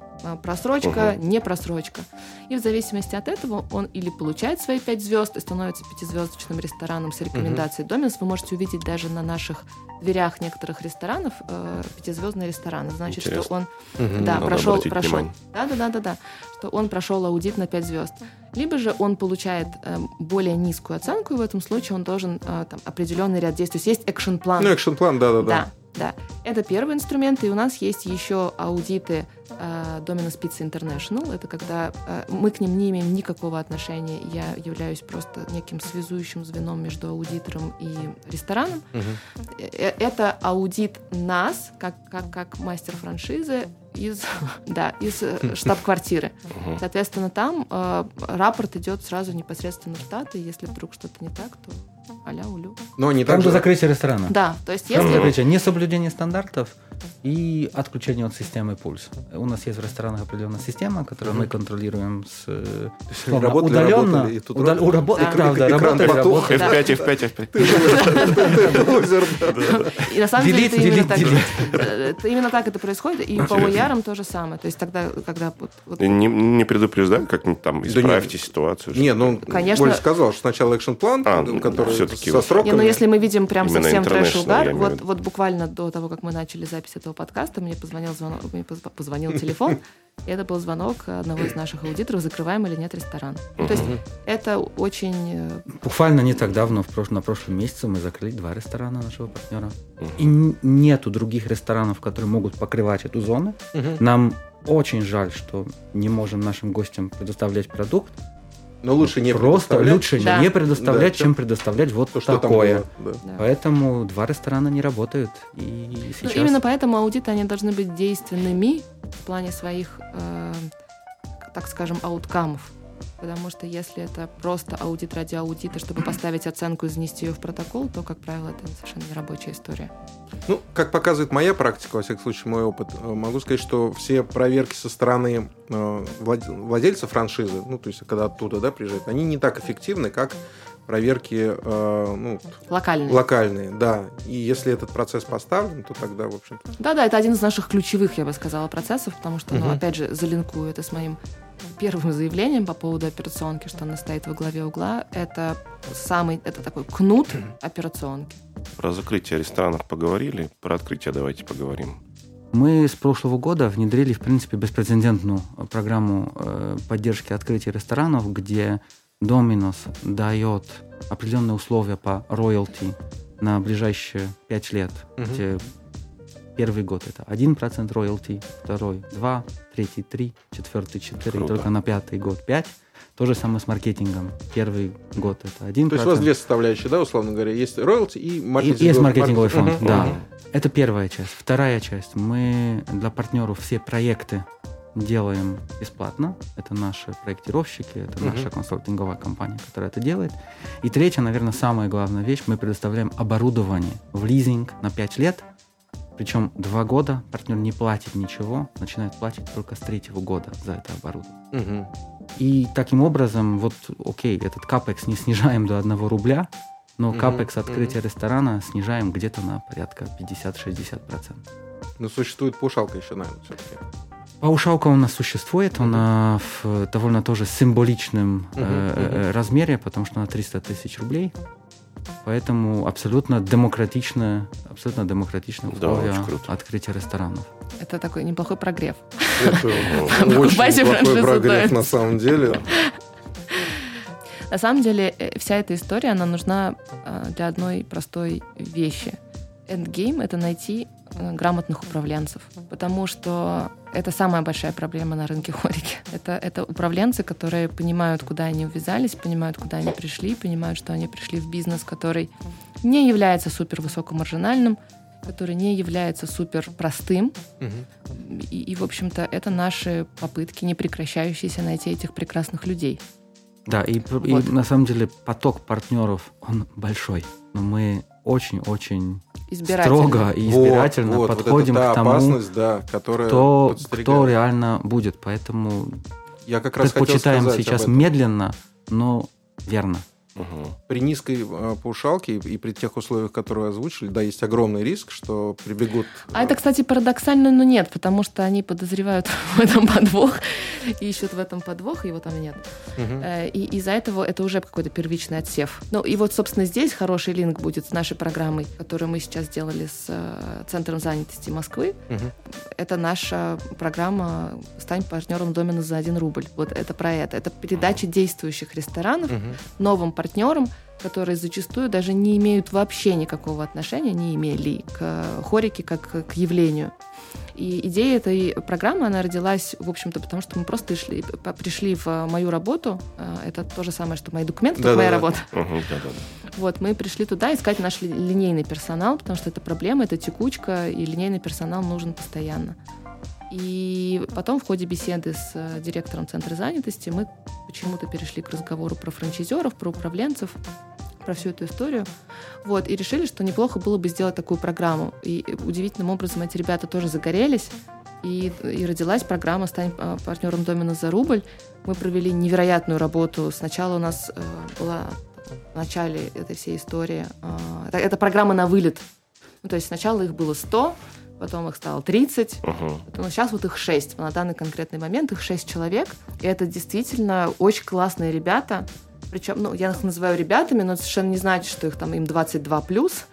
просрочка, угу. не просрочка. И в зависимости от этого он или получает свои пять звезд и становится пятизвездочным рестораном с рекомендацией угу. Доминус. Вы можете увидеть даже на наших дверях некоторых ресторанов э, пятизвездные рестораны. Значит, Интересно. что он угу, да, прошел, прошел, да, да, да, да, да, что он прошел аудит на пять звезд. Либо же он получает э, более низкую оценку, и в этом случае он должен э, там, определенный ряд действий. То есть есть экшн-план. Ну, экшн-план, да, да, да. Да, это первый инструмент, и у нас есть еще аудиты Domino's Pizza International. Это когда э, мы к ним не имеем никакого отношения. Я являюсь просто неким связующим звеном между аудитором и рестораном. Угу. Это аудит нас, как, как, как мастер франшизы, из, (laughs) да, из э, штаб-квартиры. Соответственно, там э, рапорт идет сразу непосредственно в штаты, и если вдруг что-то не так, то аля улю. Но не так же закрытие ресторана. Да, то есть если... Закрытие, несоблюдение стандартов и отключение от системы пульс. У нас есть в ресторанах определенная система, которую мы контролируем с словно, работали, удаленно. Работали, и тут удал, у, рабо, да. Правда, работали, работали. F5, F5, F5. И на самом деле (laughs) именно так это происходит, и по OER тоже самое. То есть тогда, когда... Не предупреждать, как там исправьте ситуацию? Не, ну, Конечно. сказал, что сначала экшн-план, а, который со сроками. Не, ну если мы видим прям совсем трэш-угар, вот буквально до того, как мы начали запись этого подкаста, мне позвонил, звонок, мне позвонил телефон, (laughs) и это был звонок одного из наших аудиторов, закрываем или нет ресторан. То есть это очень... Э, Буквально не так давно, в прош... на прошлом месяце мы закрыли два ресторана нашего партнера. И нету других ресторанов, которые могут покрывать эту зону. Нам очень жаль, что не можем нашим гостям предоставлять продукт, но лучше не Просто лучше да. не предоставлять, да. чем предоставлять вот То, такое. Было, да. Поэтому два ресторана не работают. И ну, сейчас... ну, именно поэтому аудиты они должны быть действенными в плане своих, э, так скажем, ауткамов. Потому что если это просто аудит ради аудита, чтобы (clears throat) поставить оценку и занести ее в протокол, то, как правило, это совершенно не рабочая история. Ну, как показывает моя практика, во всяком случае, мой опыт, э, могу сказать, что все проверки со стороны э, владельца франшизы, ну, то есть, когда оттуда, да, приезжают, они не так эффективны, как проверки э, ну, локальные. локальные, да. И если этот процесс поставлен, то тогда, в общем-то... Да-да, это один из наших ключевых, я бы сказала, процессов, потому что, угу. ну, опять же, залинкую это с моим первым заявлением по поводу операционки, что она стоит во главе угла, это самый, это такой кнут операционки. Про закрытие ресторанов поговорили, про открытие давайте поговорим. Мы с прошлого года внедрили, в принципе, беспрецедентную программу э, поддержки открытия ресторанов, где Domino's дает определенные условия по роялти на ближайшие пять лет, угу. Первый год это 1% роялти, второй 2, третий 3, четвертый 4, Круто. только на пятый год 5. То же самое с маркетингом. Первый год это 1%. То есть у вас две составляющие, да, условно говоря? Есть роялти и маркетинговый, и, есть маркетинговый фонд, uh-huh. да. Uh-huh. Это первая часть. Вторая часть. Мы для партнеров все проекты делаем бесплатно. Это наши проектировщики, это uh-huh. наша консалтинговая компания, которая это делает. И третья, наверное, самая главная вещь, мы предоставляем оборудование в лизинг на 5 лет причем два года партнер не платит ничего, начинает платить только с третьего года за это оборудование. Угу. И таким образом, вот, окей, этот капекс не снижаем до одного рубля, но угу, капекс открытия угу. ресторана снижаем где-то на порядка 50-60%. Но существует паушалка еще, наверное, все-таки. Паушалка у нас существует, угу. она в довольно тоже символичном угу, э, угу. размере, потому что она 300 тысяч рублей. Поэтому абсолютно демократичное, абсолютно демократичное условие да, открытия ресторанов. Это такой неплохой прогрев. Это (laughs) очень неплохой прогрев на самом деле. На самом деле, э, вся эта история, она нужна э, для одной простой вещи. Эндгейм — это найти э, грамотных управленцев, потому что это самая большая проблема на рынке хорики. Это, это управленцы, которые понимают, куда они увязались, понимают, куда они пришли, понимают, что они пришли в бизнес, который не является супер высокомаржинальным, который не является супер простым. Угу. И, и, в общем-то, это наши попытки, не прекращающиеся найти этих прекрасных людей. Да, и, вот. и на самом деле поток партнеров, он большой. Но мы очень-очень строго и избирательно вот, подходим вот это к тому, опасность, да, которая кто, кто реально будет. Поэтому я как раз предпочитаем сейчас медленно, но верно. Угу. При низкой э, паушалке и при тех условиях, которые озвучили, да, есть огромный риск, что прибегут... А это, кстати, парадоксально, но нет, потому что они подозревают (laughs) в этом подвох, и ищут в этом подвох, его там нет. Угу. И из-за этого это уже какой-то первичный отсев. Ну и вот, собственно, здесь хороший линк будет с нашей программой, которую мы сейчас сделали с э, Центром занятости Москвы. Угу. Это наша программа «Стань партнером домена за один рубль». Вот это про это. Это передача действующих ресторанов угу. новым партнерам, которые зачастую даже не имеют вообще никакого отношения, не имели к хорике как к явлению. И идея этой программы, она родилась, в общем-то, потому что мы просто пришли, пришли в мою работу. А, это то же самое, что мои документы, да, только да, моя да. работа. Угу, да, да. Вот, мы пришли туда искать наш линейный персонал, потому что это проблема, это текучка, и линейный персонал нужен постоянно. И потом в ходе беседы с э, директором Центра занятости мы почему-то перешли к разговору про франчайзеров, про управленцев, про всю эту историю. Вот, и решили, что неплохо было бы сделать такую программу. И удивительным образом эти ребята тоже загорелись. И, и родилась программа «Стань э, партнером домена за рубль». Мы провели невероятную работу. Сначала у нас э, была в начале этой всей истории... Э, это, это программа на вылет. Ну, то есть сначала их было 100, потом их стало 30, uh-huh. потом, сейчас вот их 6. На данный конкретный момент их 6 человек. И это действительно очень классные ребята. Причем, ну, я их называю ребятами, но совершенно не значит, что их там им 22 плюс.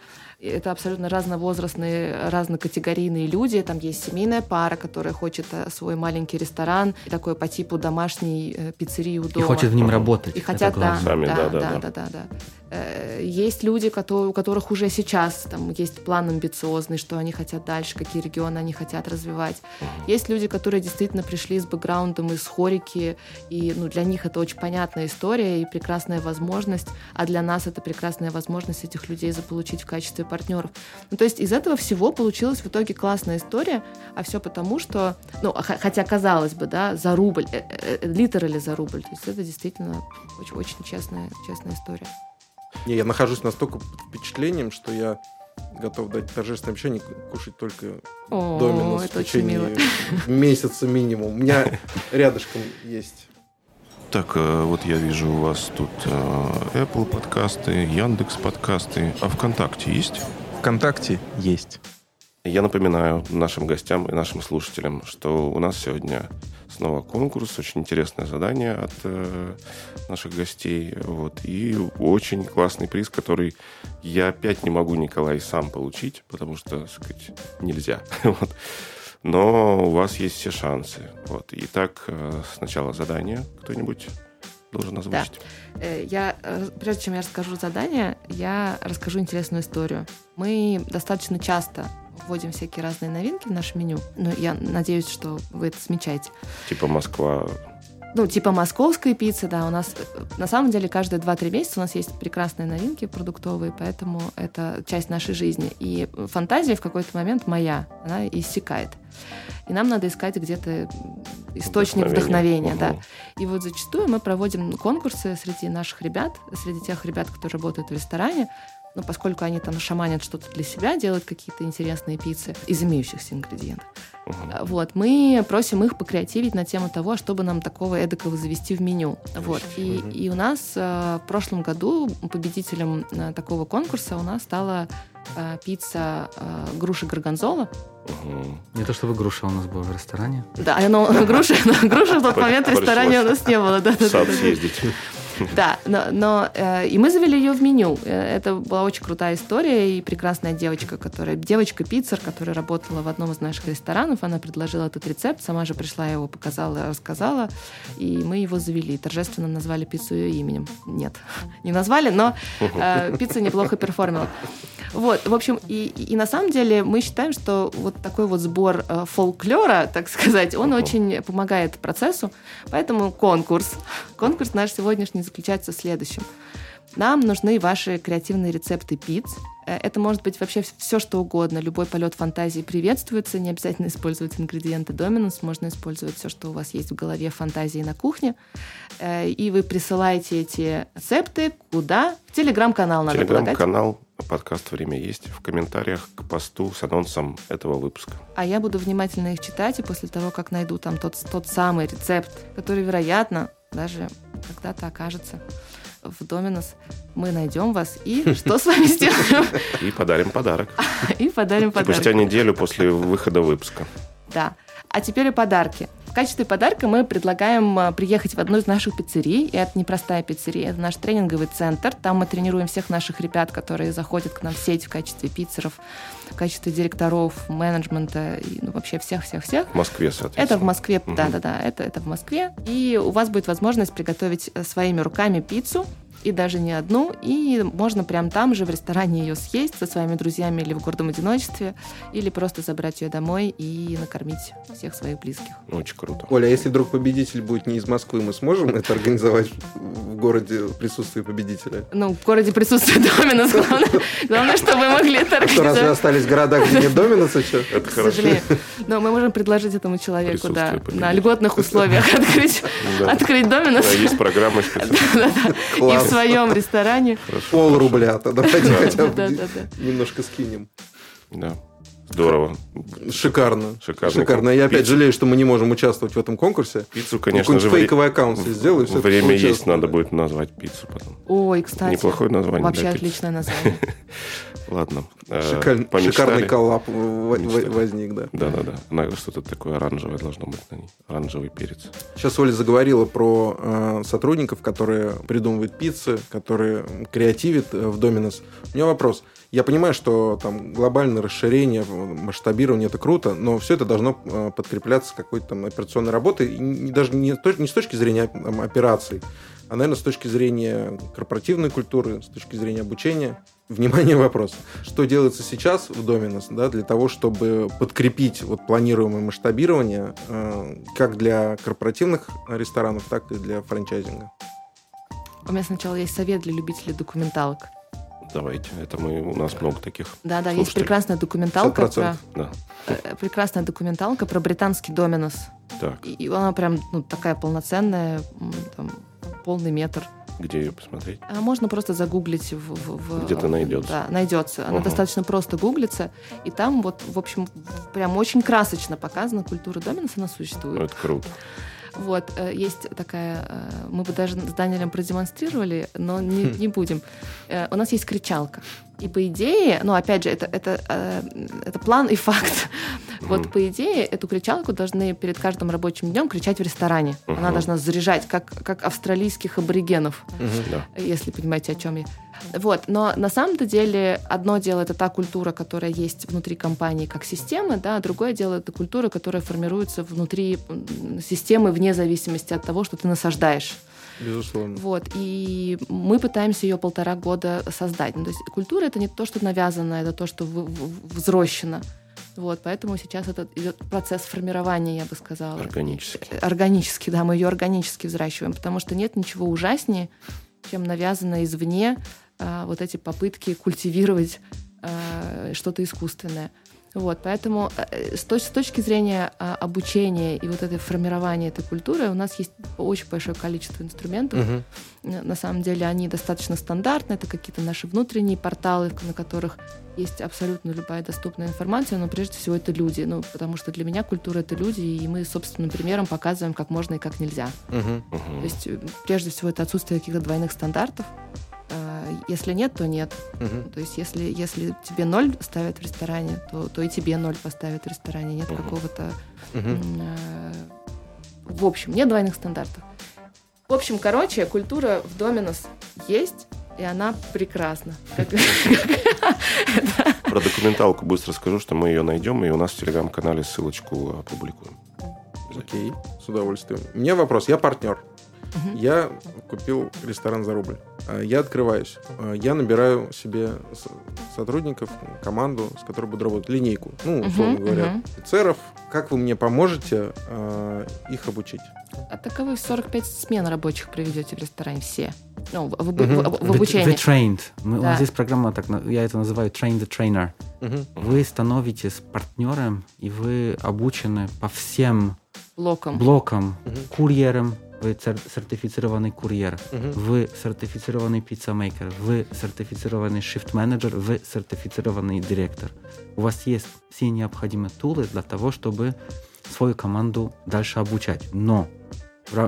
Это абсолютно разновозрастные, разнокатегорийные люди. Там есть семейная пара, которая хочет э, свой маленький ресторан, такой по типу домашней э, пиццерии у дома. И хочет в ним работать. И хотят, да, Сами, да, да, да, да, да, да. Э, есть люди, у которых уже сейчас там есть план амбициозный, что они хотят дальше, какие регионы они хотят развивать. Есть люди, которые действительно пришли с бэкграундом из хорики, и ну, для них это очень понятная история и прекрасная возможность, а для нас это прекрасная возможность этих людей заполучить в качестве партнеров. Ну, то есть из этого всего получилась в итоге классная история, а все потому, что, ну, хотя казалось бы, да, за рубль, э, э, литр или за рубль, то есть это действительно очень, очень честная, честная история. Не, я нахожусь настолько под впечатлением, что я готов дать торжественное обещание кушать только О, доминус в течение месяца минимум. У меня (laughs) рядышком есть так, э, вот я вижу у вас тут э, Apple подкасты, Яндекс подкасты. А ВКонтакте есть? ВКонтакте есть. Я напоминаю нашим гостям и нашим слушателям, что у нас сегодня снова конкурс, очень интересное задание от э, наших гостей. Вот, и очень классный приз, который я опять не могу, Николай, сам получить, потому что, так сказать, нельзя. (laughs) вот но у вас есть все шансы. Вот. Итак, э, сначала задание кто-нибудь должен озвучить. Да. Э, я, э, прежде чем я расскажу задание, я расскажу интересную историю. Мы достаточно часто вводим всякие разные новинки в наше меню. Ну, я надеюсь, что вы это замечаете. Типа Москва ну, типа московской пиццы, да, у нас на самом деле каждые 2-3 месяца у нас есть прекрасные новинки продуктовые, поэтому это часть нашей жизни. И фантазия в какой-то момент моя, она иссякает. И нам надо искать где-то источник вдохновения, вдохновения угу. да. И вот зачастую мы проводим конкурсы среди наших ребят, среди тех ребят, которые работают в ресторане, ну, поскольку они там шаманят что-то для себя, делают какие-то интересные пиццы из имеющихся ингредиентов. Uh-huh. Вот, мы просим их покреативить на тему того, чтобы нам такого эдакого завести в меню. Вот. И, uh-huh. и у нас э, в прошлом году победителем э, такого конкурса у нас стала э, пицца э, груши горгонзола. Угу. Не то чтобы груша у нас была в ресторане. Да, но груши, груши в тот момент в ресторане у нас не было. Да, съездить. (laughs) Да, но, но э, и мы завели ее в меню. Э, это была очень крутая история и прекрасная девочка, которая девочка пиццер, которая работала в одном из наших ресторанов. Она предложила этот рецепт, сама же пришла его показала, рассказала, и мы его завели. Торжественно назвали пиццу ее именем. Нет, (laughs) не назвали, но э, пицца неплохо перформила. Вот, в общем, и, и на самом деле мы считаем, что вот такой вот сбор э, фолклора, (laughs) так сказать, он очень помогает процессу. Поэтому конкурс. Конкурс наш сегодняшний заключается в следующем. Нам нужны ваши креативные рецепты пиц. Э, это может быть вообще все, что угодно. Любой полет фантазии приветствуется. Не обязательно использовать ингредиенты Доминус. Можно использовать все, что у вас есть в голове фантазии на кухне. Э, и вы присылаете эти рецепты куда? В телеграм-канал надо Телеграм-канал подкаст «Время есть» в комментариях к посту с анонсом этого выпуска. А я буду внимательно их читать, и после того, как найду там тот, тот самый рецепт, который, вероятно, даже когда-то окажется в Доминос, мы найдем вас и (laughs) что с вами сделаем? И подарим подарок. (laughs) И подарим подарок. Спустя неделю после выхода выпуска. Да. А теперь и подарки. В качестве подарка мы предлагаем а, приехать в одну из наших пиццерий. И это непростая пиццерия, это наш тренинговый центр. Там мы тренируем всех наших ребят, которые заходят к нам в сеть в качестве пиццеров, качестве директоров, менеджмента, и, ну, вообще всех-всех-всех. В Москве, соответственно. Это в Москве, да-да-да, это, это в Москве. И у вас будет возможность приготовить э, своими руками пиццу, и даже не одну, и можно прям там же в ресторане ее съесть со своими друзьями или в гордом одиночестве, или просто забрать ее домой и накормить всех своих близких. Очень круто. Оля, а если вдруг победитель будет не из Москвы, мы сможем это организовать в городе присутствии победителя? Ну, в городе присутствует Доминус, главное, главное, чтобы мы могли это организовать. Что, разве остались города, где нет Доминуса? Что? Это К хорошо. сожалению. Но мы можем предложить этому человеку, да, на льготных (laughs) условиях открыть, открыть Доминус. Есть программа специальная. (laughs) И в Класс. Своем ресторане. Пол рубля-то давайте хотя бы Да, да, да. немножко скинем. Да. Здорово. Шикарно. Шикарно. Шикарно. Я опять Пиццу- жалею, что мы не можем участвовать в этом конкурсе. Пиццу, конечно Какой-нибудь же, фейковый аккаунт себе сделаю. всё-таки Время есть, надо будет назвать пиццу потом. Ой, кстати. Неплохое название Вообще для пиццы. отличное название. (laughs) Ладно. э, Шикаль- помечтали? Шикарный коллап Мечтали. возник, да. Да-да-да. Наверное, что-то такое оранжевое должно быть на ней. Оранжевый перец. Сейчас Оля заговорила про э, сотрудников, которые придумывают пиццы, которые креативят э, в Доминос. У меня вопрос. Я понимаю, что там глобальное расширение, масштабирование это круто, но все это должно э, подкрепляться какой-то там операционной работой, и даже не, не с точки зрения операций, а, наверное, с точки зрения корпоративной культуры, с точки зрения обучения. Внимание, вопрос. Что делается сейчас в Доминос да, для того, чтобы подкрепить вот планируемое масштабирование э, как для корпоративных ресторанов, так и для франчайзинга? У меня сначала есть совет для любителей документалок. Давайте. Это мы, у нас много таких. Да-да, есть Слушателей. прекрасная документалка 50%. про Да. э, прекрасная документалка про британский Доминос. Так, И она прям ну, такая полноценная, там, полный метр. Где ее посмотреть? А можно просто загуглить в... в- в- Где-то найдется. Да, найдется. Она Ага. достаточно просто гуглится. И там вот, в общем, прям очень красочно показана культура Доминос, она существует. Это круто. Вот, э, есть такая, э, мы бы даже с Даниэлем продемонстрировали, но не, не будем. Э, У нас есть кричалка. И по идее, ну, опять же, это, это, это план и факт. Вот, Мгм. по идее, эту кричалку должны перед каждым рабочим днем кричать в ресторане. Она Мгм. должна заряжать, как, как австралийских аборигенов Да. если понимаете, о чем я. Вот, но на самом-то деле одно дело это та культура, которая есть внутри компании как системы, да, а другое дело это культура, которая формируется внутри системы вне зависимости от того, что ты насаждаешь. Безусловно. Вот, и мы пытаемся ее полтора года создать. Ну, то есть культура это не то, что навязано, это то, что взрощено. Вот, поэтому сейчас этот идет процесс формирования, я бы сказала. Органически. Органически, да, мы ее органически взращиваем, потому что нет ничего ужаснее, чем навязано извне а, вот эти попытки культивировать а, что-то искусственное. Вот, поэтому э, с, точ- с точки зрения а, обучения и вот этой формирования этой культуры у нас есть очень большое количество инструментов. Э, На самом деле они достаточно стандартны, это какие-то наши внутренние порталы, на которых есть абсолютно любая доступная информация, но прежде всего это люди, ну, потому что для меня культура — это люди, и мы собственным примером показываем, как можно и как нельзя. Мгм. То есть, э, прежде всего, это отсутствие каких-то двойных стандартов. Если нет, то нет. Мгм. То есть, если, если тебе ноль ставят в ресторане, то, то и тебе ноль поставят в ресторане. Нет Мгм. какого-то... Э, В общем, нет двойных стандартов. В общем, короче, культура в Доминос есть, и она прекрасна. (laughs) Про документалку быстро скажу, что мы ее найдем, и у нас в телеграм-канале ссылочку опубликуем. Окей, с удовольствием. У меня вопрос. Я партнер. Я купил ресторан за рубль. А, я открываюсь. А, я набираю себе сотрудников, команду, с которой буду работать, линейку. Ну, условно uh-huh, говоря, uh-huh. офицеров. Как вы мне поможете э, их обучить? А так вы 45 смен рабочих проведете в ресторане все? Ну, в, в, uh-huh. в, в обучении. The, the train. Мы, да. У нас здесь программа, так, я это называю train the trainer. Uh-huh. Вы становитесь партнером, и вы обучены по всем блокам, блокам uh-huh. курьерам, вы сертифицированный курьер, uh-huh. вы сертифицированный пиццамейкер, вы сертифицированный shift-менеджер, вы сертифицированный директор. У вас есть все необходимые tool ы для того, чтобы свою команду дальше обучать. Но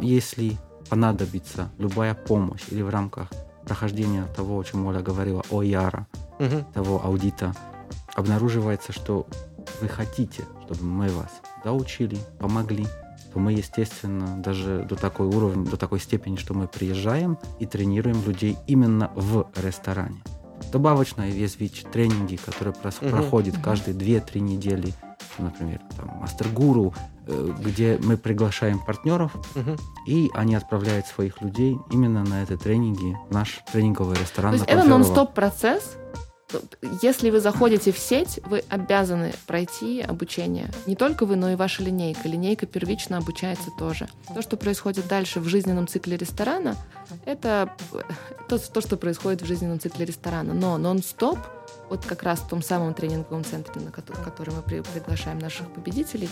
если понадобится любая помощь или в рамках прохождения того, о чем Оля говорила, о Яра, uh-huh. того аудита, обнаруживается, что вы хотите, чтобы мы вас доучили, помогли, то мы, естественно, даже до такой уровня, до такой степени, что мы приезжаем и тренируем людей именно в ресторане. Добавочно есть ведь тренинги, которые uh-huh. проходят uh-huh. каждые 2-3 недели, например, там, мастер-гуру, э, где мы приглашаем партнеров, uh-huh. и они отправляют своих людей именно на эти тренинги в наш тренинговый ресторан. То есть это нон-стоп процесс, если вы заходите в сеть, вы обязаны пройти обучение. Не только вы, но и ваша линейка. Линейка первично обучается тоже. То, что происходит дальше в жизненном цикле ресторана, это то, то что происходит в жизненном цикле ресторана. Но нон-стоп, вот как раз в том самом тренинговом центре, на который, который мы приглашаем наших победителей,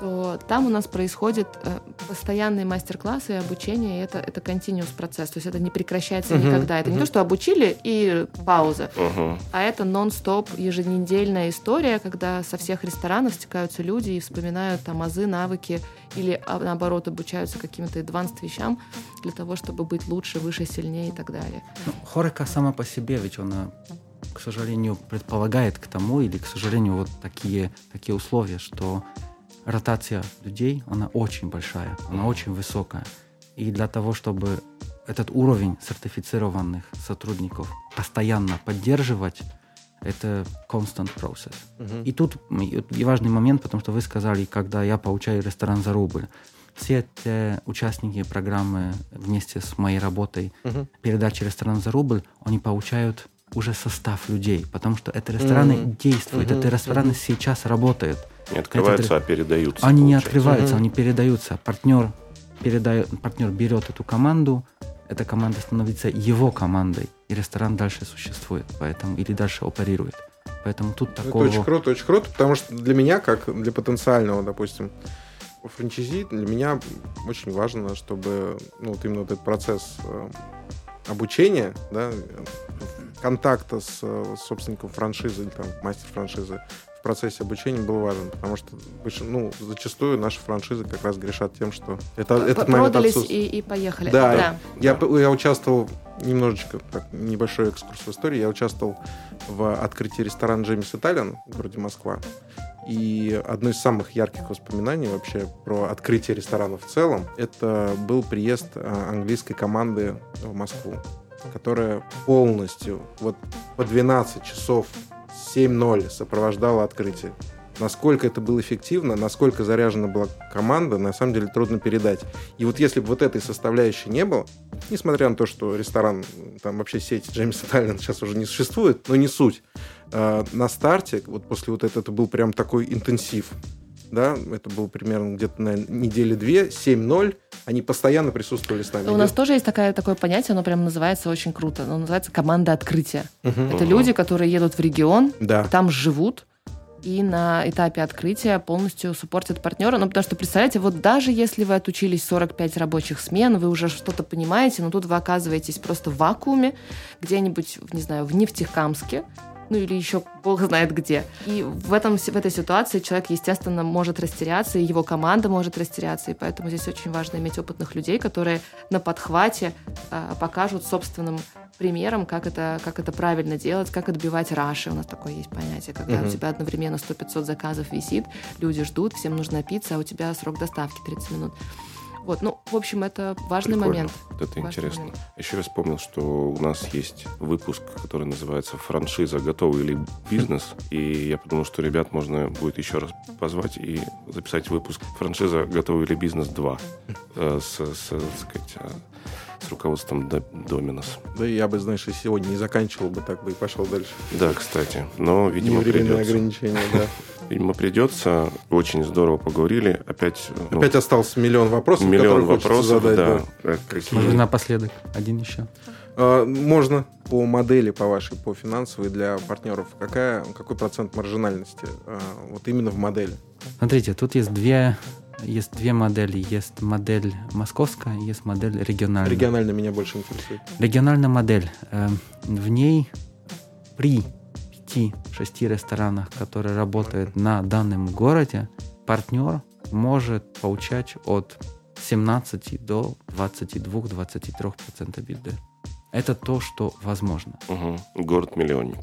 то там у нас происходит э, постоянные мастер-классы и обучение, и это, это continuous процесс, то есть это не прекращается uh-huh, никогда. Это uh-huh. не то, что обучили и пауза, uh-huh. а это нон-стоп еженедельная история, когда со всех ресторанов стекаются люди и вспоминают там азы, навыки, или а, наоборот обучаются каким-то advanced вещам для того, чтобы быть лучше, выше, сильнее и так далее. Ну, хорика сама по себе, ведь она к сожалению, предполагает к тому, или, к сожалению, вот такие, такие условия, что ротация людей, она очень большая, она очень высокая. И для того, чтобы этот уровень сертифицированных сотрудников постоянно поддерживать, это constant process. Uh-huh. И тут и важный момент, потому что вы сказали, когда я получаю ресторан за рубль, все те участники программы вместе с моей работой uh-huh. передачи ресторан за рубль, они получают уже состав людей, потому что это рестораны uh-huh. действуют, uh-huh. это рестораны uh-huh. сейчас работают. Не открываются, это, а передаются. Они получается. не открываются, угу. они передаются. Партнер, передает, партнер берет эту команду, эта команда становится его командой, и ресторан дальше существует, поэтому или дальше оперирует. Поэтому тут такого... Это очень круто, очень круто, потому что для меня, как для потенциального, допустим, франчайзи, для меня очень важно, чтобы ну, вот именно вот этот процесс э, обучения, да, контакта с, с собственником франшизы или там мастер франшизы в процессе обучения был важен, потому что ну, зачастую наши франшизы как раз грешат тем, что это, этот момент и, и поехали. Да, да. Я, я участвовал немножечко, так, небольшой экскурс в истории, я участвовал в открытии ресторана Джеймс Италиан в городе Москва. И одно из самых ярких воспоминаний вообще про открытие ресторана в целом, это был приезд а, английской команды в Москву, которая полностью вот по 12 часов 7-0 сопровождало открытие. Насколько это было эффективно, насколько заряжена была команда, на самом деле трудно передать. И вот если бы вот этой составляющей не было, несмотря на то, что ресторан, там вообще сеть Джеймс Италиан сейчас уже не существует, но не суть, а, на старте, вот после вот этого, это был прям такой интенсив да, это было примерно где-то на неделе две, 7-0, они постоянно присутствовали с нами. У нас тоже есть такое, такое понятие, оно прям называется очень круто, оно называется команда открытия. Угу. Это угу. люди, которые едут в регион, да. там живут, и на этапе открытия полностью суппортят партнера. Ну, потому что, представляете, вот даже если вы отучились 45 рабочих смен, вы уже что-то понимаете, но тут вы оказываетесь просто в вакууме, где-нибудь, не знаю, в Нефтекамске, ну или еще бог знает где. И в, этом, в этой ситуации человек, естественно, может растеряться, и его команда может растеряться, и поэтому здесь очень важно иметь опытных людей, которые на подхвате э, покажут собственным примером, как это, как это правильно делать, как отбивать раши. У нас такое есть понятие, когда uh-huh. у тебя одновременно 100-500 заказов висит, люди ждут, всем нужно пицца, а у тебя срок доставки 30 минут. Вот, ну, в общем, это важный Прикольно. момент. Вот это Важный интересно. момент. Еще я вспомнил, что у нас есть выпуск, который называется «Франшиза. Готовый ли бизнес?». И я подумал, что ребят можно будет еще раз позвать и записать выпуск «Франшиза. Готовый ли бизнес 2» э, с, с, так сказать, э, с руководством До- Доминос. Да я бы, знаешь, и сегодня не заканчивал бы, так бы и пошел дальше. Да, кстати. Но, видимо, Не временные придется. ограничения, да. Видимо, придется. Очень здорово поговорили. Опять, ну, Опять остался миллион вопросов, миллион вопросов, задать. да. да. Э, какие- Может, напоследок один еще. А, Можно по модели, по вашей, по финансовой для партнеров. Какая, какой процент маржинальности а, вот именно в модели? Смотрите, тут есть две, есть две модели. Есть модель московская, есть модель региональная. Регионально меня больше интересует. Региональная модель. э, В ней при 5-6 ресторанах, которые работают на данном городе, партнер может получать от 17 до 22-23% бюджета. Это то, что возможно. Мгм. Город-миллионник.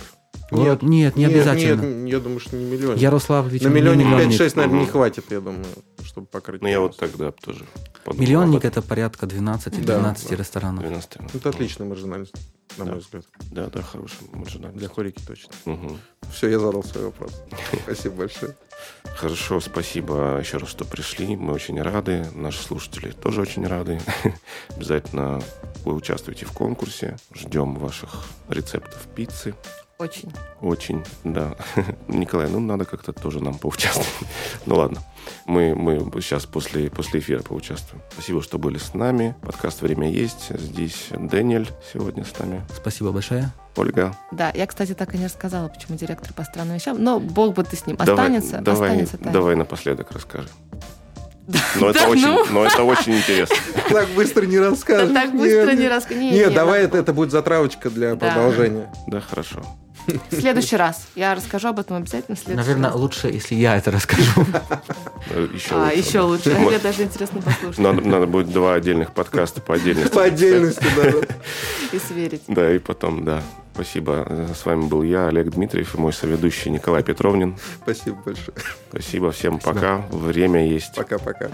Нет, нет, не обязательно. Нет, я думаю, что не миллион. Ярослав ведь На не миллионе миллионник. 5-6, наверное, не Мгм. хватит, я думаю, чтобы покрыть. Ну, я вот тогда тоже подумал. Миллионник это порядка 12-12 Да, да. ресторанов. 12. Это отличная маржинальность, на Да. мой взгляд. Да, да, хороший маржинальность. Для хорики точно. Мгм. Все, я задал свой вопрос. (laughs) Спасибо большое. Хорошо, спасибо еще раз, что пришли. Мы очень рады. Наши слушатели тоже очень рады. (laughs) Обязательно вы участвуйте в конкурсе. Ждем ваших рецептов пиццы. Очень. Очень, да. (laughs) Николай, ну надо как-то тоже нам поучаствовать. (laughs) Ну ладно, мы, мы сейчас после, после эфира поучаствуем. Спасибо, что были с нами. Подкаст «Время есть». Здесь Дэниэль сегодня с нами. Спасибо большое. Ольга. Да, я, кстати, так и не рассказала, почему директор по странным вещам, но бог бы ты с ним Давай- останется, давай, останется тайной. давай напоследок расскажи. Но это, Да очень, ну. но это очень интересно. (laughs) Так быстро не расскажешь. так быстро не рассказать. Нет, давай это, это будет затравочка для продолжения. Да, хорошо. В следующий раз. Я расскажу об этом обязательно в следующий Наверное, раз. лучше, если я это расскажу. Э, Еще А, лучше. еще лучше. Мне даже интересно послушать Надо, надо будет два отдельных подкаста по отдельности. По отдельности, да. и сверить. Да, и потом, да. Спасибо. С вами был я, Олег Дмитриев, и мой соведущий Николай Петровнин. Спасибо большое. Спасибо всем. Пока. Время есть. Пока-пока.